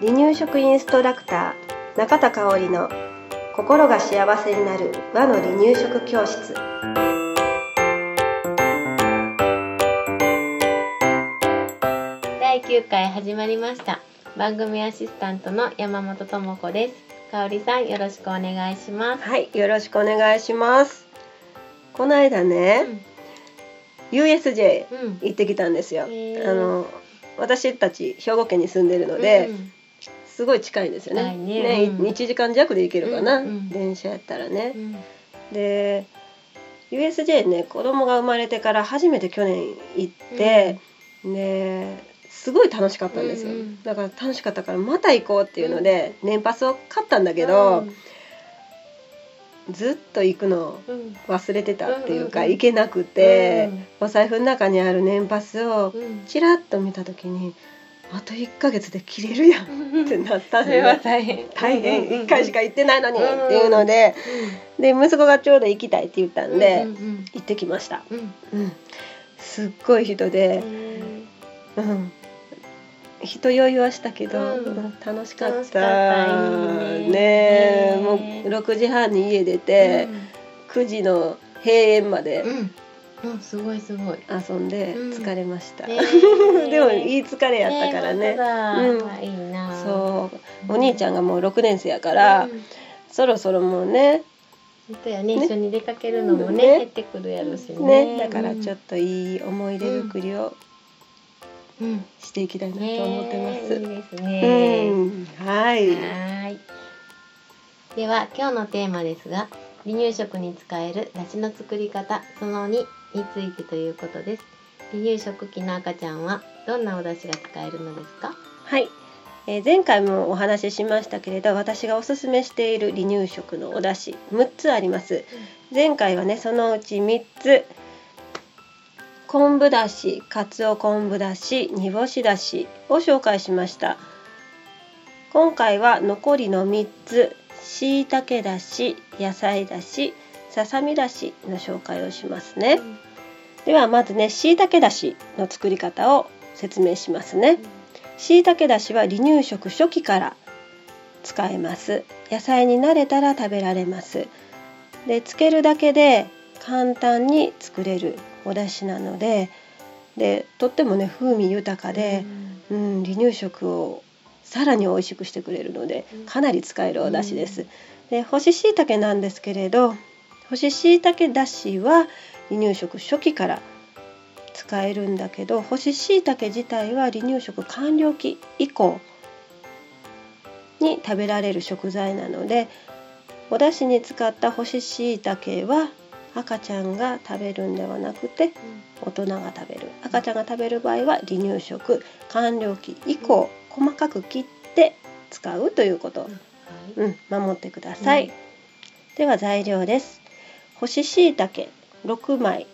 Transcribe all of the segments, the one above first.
離乳食インストラクター中田香織の心が幸せになる和の離乳食教室。第9回始まりました。番組アシスタントの山本智子です。香織さんよろしくお願いします。はいよろしくお願いします。この間ね、うん行ってきたんですよ、へー。あの私たち兵庫県に住んでるので、うんすごい近いんですよね。近いね。うん。1時間弱で行けるかな、うんうん。電車やったらね。う、ん。で USJ ね子供が生まれてから初めて去年行って、ですごい楽しかったんですよ、うんうん。だから楽しかったからまた行こうっていうので、年パスを買ったんだけど、ずっと行くの忘れてたっていうか、行けなくて、お財布の中にある年パスをちらっと見た時にあと1ヶ月で切れるやんってなったんで大変。大変。1回しか行ってないのにっうんていうのでで息子がちょうど行きたいって言ったんで、行ってきました、うん。うん、すっごい人で、うん、人酔いはしたけど、うん。うん楽しかった。ね。もう6時半に家出て、9時の閉園までうん。うんすごいすごい。遊んでうん。疲れました、ねえ。でもいい疲れやったからね。うん。いいな。そう。お兄ちゃんがもう6年生やから、うん。そろそろもうねやね一緒に出かけるのもねね。減ってくるやろしね。ね。だからちょっといい思い出作りをうんしていきたいなと思ってます。ねいいですうねん、はい。はーい。では今日のテーマですが離乳食に使える出汁の作り方その2についてということです。離乳食期の赤ちゃんはどんなお出汁が使えるのですか？はい。えー前回もお話ししましたけれど私がおすすめしている離乳食のお出汁6つあります。前回はねそのうち3つ昆布だしかつお昆布だし煮干しだしを紹介しました。今回は残りの3つしいたけだし野菜だしささみだしの紹介をしますね。ではまずねしいたけだしの作り方を説明しますね。しいたけだしは離乳食初期から使えます。野菜に慣れたら食べられます。でつけるだけで簡単に作れるお出汁なのででとってもね風味豊かで、うん、離乳食をさらに美味しくしてくれるのでうん。かなり使えるお出汁です。で干し椎茸なんですけれど干し椎茸だしは離乳食初期から使えるんだけど干し椎茸自体は離乳食完了期以降に食べられる食材なのでお出汁に使った干し椎茸は赤ちゃんが食べるんではなくて大人が食べる。赤ちゃんが食べる場合は離乳食。完了期以降、細かく切って使うということ、うん、守ってください、うん。では材料です。干し椎茸。6枚。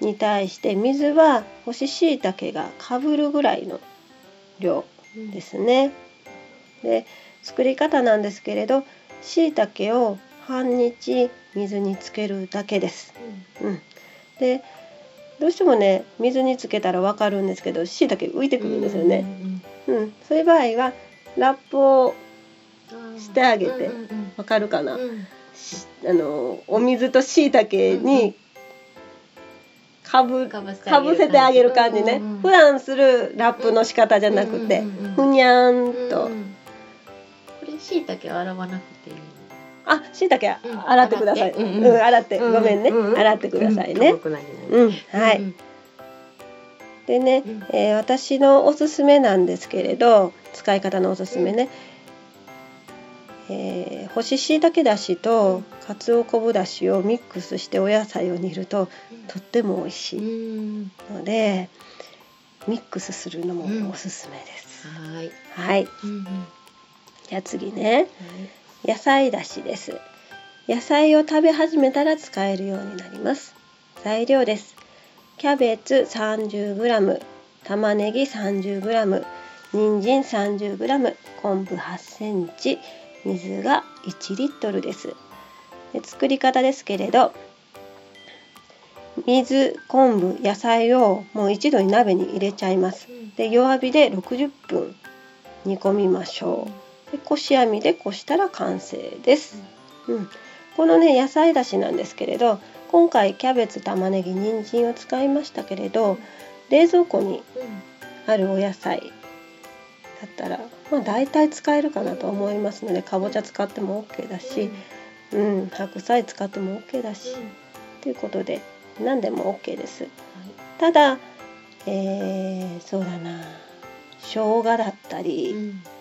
に対して水は干し椎茸がかぶるぐらいの量ですね。で作り方なんですけれど椎茸を半日水につけるだけです。うん、でどうしてもね水につけたらわかるんですけど椎茸浮いてくるんですよね。うん、そういう場合はラップをしてあげてわかるかな、しあのお水と椎茸にかぶかぶかぶせてあげる感じね、普段するラップの仕方じゃなくて、ふにゃーんと、これ椎茸は洗わなくていい。のあ椎茸うん。洗ってください、ううん。ん洗って、うん。ごめんね、うん。洗ってくださいね、うん。はい、うん。でね、うん。えー私のおすすめなんですけれど使い方のおすすめね、えー干し椎茸だしとかつお昆布だしをミックスしてお野菜を煮るととっても美味しういん。ので、ミックスするのもおすすめです、はい。はい。じゃあ次ね野菜だしです。野菜を食べ始めたら使えるようになります。材料です。キャベツ 30g 玉ねぎ 30g 人参 30g 昆布 8cm 水が1リットルです。で作り方ですけれど水昆布野菜をもう一度に鍋に入れちゃいます。で弱火で60分煮込みましょう。でこし網でこしたら完成です、うん、このね野菜だしなんですけれど今回キャベツ玉ねぎ人参を使いましたけれど冷蔵庫にあるお野菜だったらまあ大体使えるかなと思いますのでかぼちゃ使っても OK だし、うん、白菜使っても OK だしということで何でも OK です。ただえー、そうだな生姜だったり、あ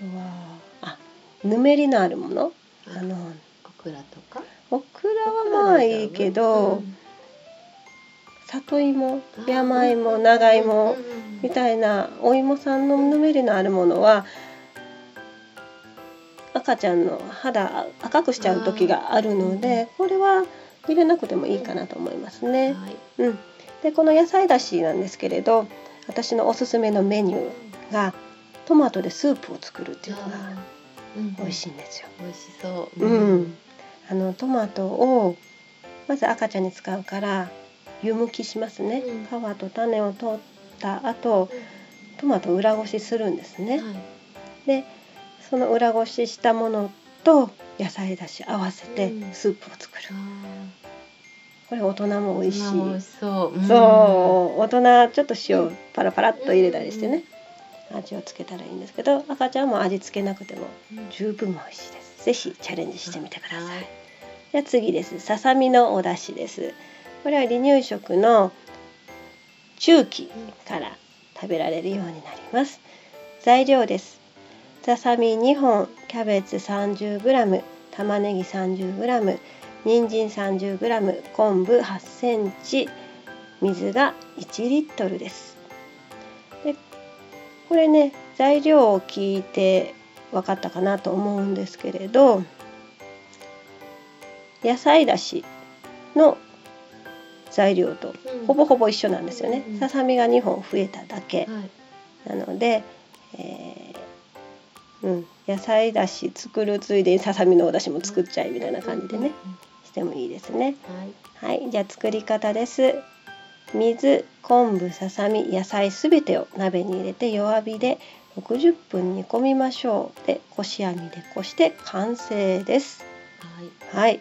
とはあぬめりのあるもの？あのオクラとか？オクラはまあいいけど、里芋山芋長芋みたいなお芋さんのぬめりのあるものは赤ちゃんの肌赤くしちゃう時があるのでこれは入れなくてもいいかなと思いますね。はい。うん、でこの野菜だしなんですけれど私のおすすめのメニューがトマトでスープを作るっていうのが美味しいんですよ。美味しそう。うん、あのトマトをまず赤ちゃんに使うから湯むきしますね、うん。皮と種を取った後トマトを裏ごしするんですね、はい。でその裏ごししたものと野菜だし合わせてうん。スープを作る、あこれ大人もー美味しい、そう。大人ちょっと塩パラパラっと入れたりしてね、味をつけたらいいんですけど赤ちゃんも味付けなくてもうん。十分美味しいです。ぜひチャレンジしてみてください、はい。じゃあ次です。ささみのお出汁です。これは離乳食の中期から食べられるようになります。材料です。ささみ2本キャベツ 30g 玉ねぎ 30g 人参 30g 昆布8センチ水が1リットルです。でこれね材料を聞いて分かったかなと思うんですけれど野菜だしの材料とうんほぼほぼ一緒なんですよねうん。ささみが2本増えただけはいなので、えーうん、野菜だし作るついでにささみのお出汁も作っちゃいみたいな感じでねしてもいいですね。はいはい、じゃあ作り方です。水、昆布、ささみ、野菜すべてを鍋に入れて弱火で60分煮込みましょう。で、こし網でこして完成です。はいはい。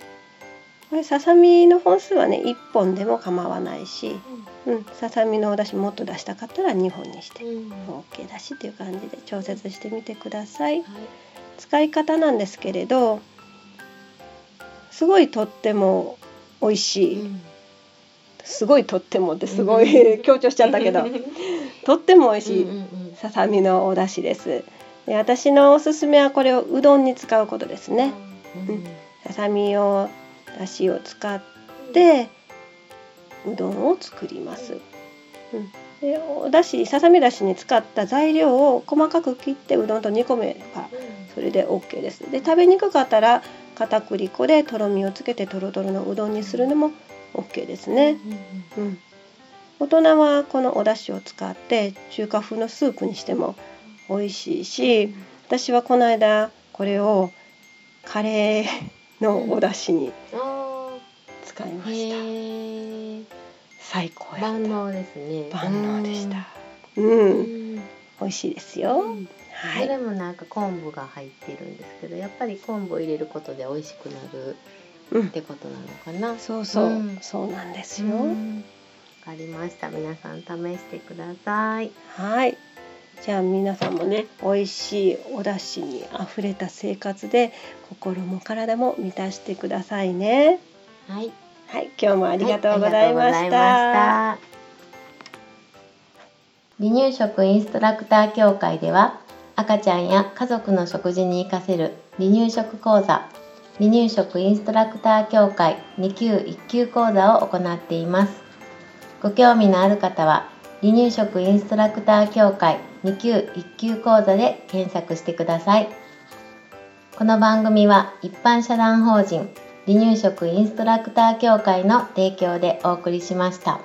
これささみの本数はね1本でも構わないし、うん、ささみのお出汁もっと出したかったら2本にしてうんはい OK だしっていう感じで調節してみてください。使い方なんですけれど、すごいとっても美味しい。すごいとってもってすごい強調しちゃったけど。とっても美味しいささみのお出汁です。で私のおすすめはこれをうどんに使うことですね。うんささみを出汁を使ってうどんを作ります、うん、でお出汁ささみだしに使った材料を細かく切ってうどんと煮込めばそれで OK です。で食べにくかったら片栗粉でとろみをつけてとろとろのうどんにするのも OK ですね、うん、大人はこのお出汁を使って中華風のスープにしても美味しいし私はこの間これをカレーのお出汁にあ使いまーした、へー。最高や万能ですね。万能でした。うん、うん。美味しいですよ、うん。はい。どれもなんか昆布が入ってるんですけどやっぱり昆布を入れることで美味しくなる。うんってことなのかな。そうそう、うん。そうなんですよ、うん。わかりました。皆さん試してください。はい。じゃあ皆さんもね、美味しいお出汁にあふれた生活で心も体も満たしてくださいね。はい。はい、今日もあありがとうございました。離乳食インストラクター協会では赤ちゃんや家族の食事に活かせる離乳食講座離乳食インストラクター協会2級1級講座を行っていますご興味のある方は離乳食インストラクター協会2級1級講座で検索してくださいこの番組は一般社団法人離乳食インストラクター協会の提供でお送りしました。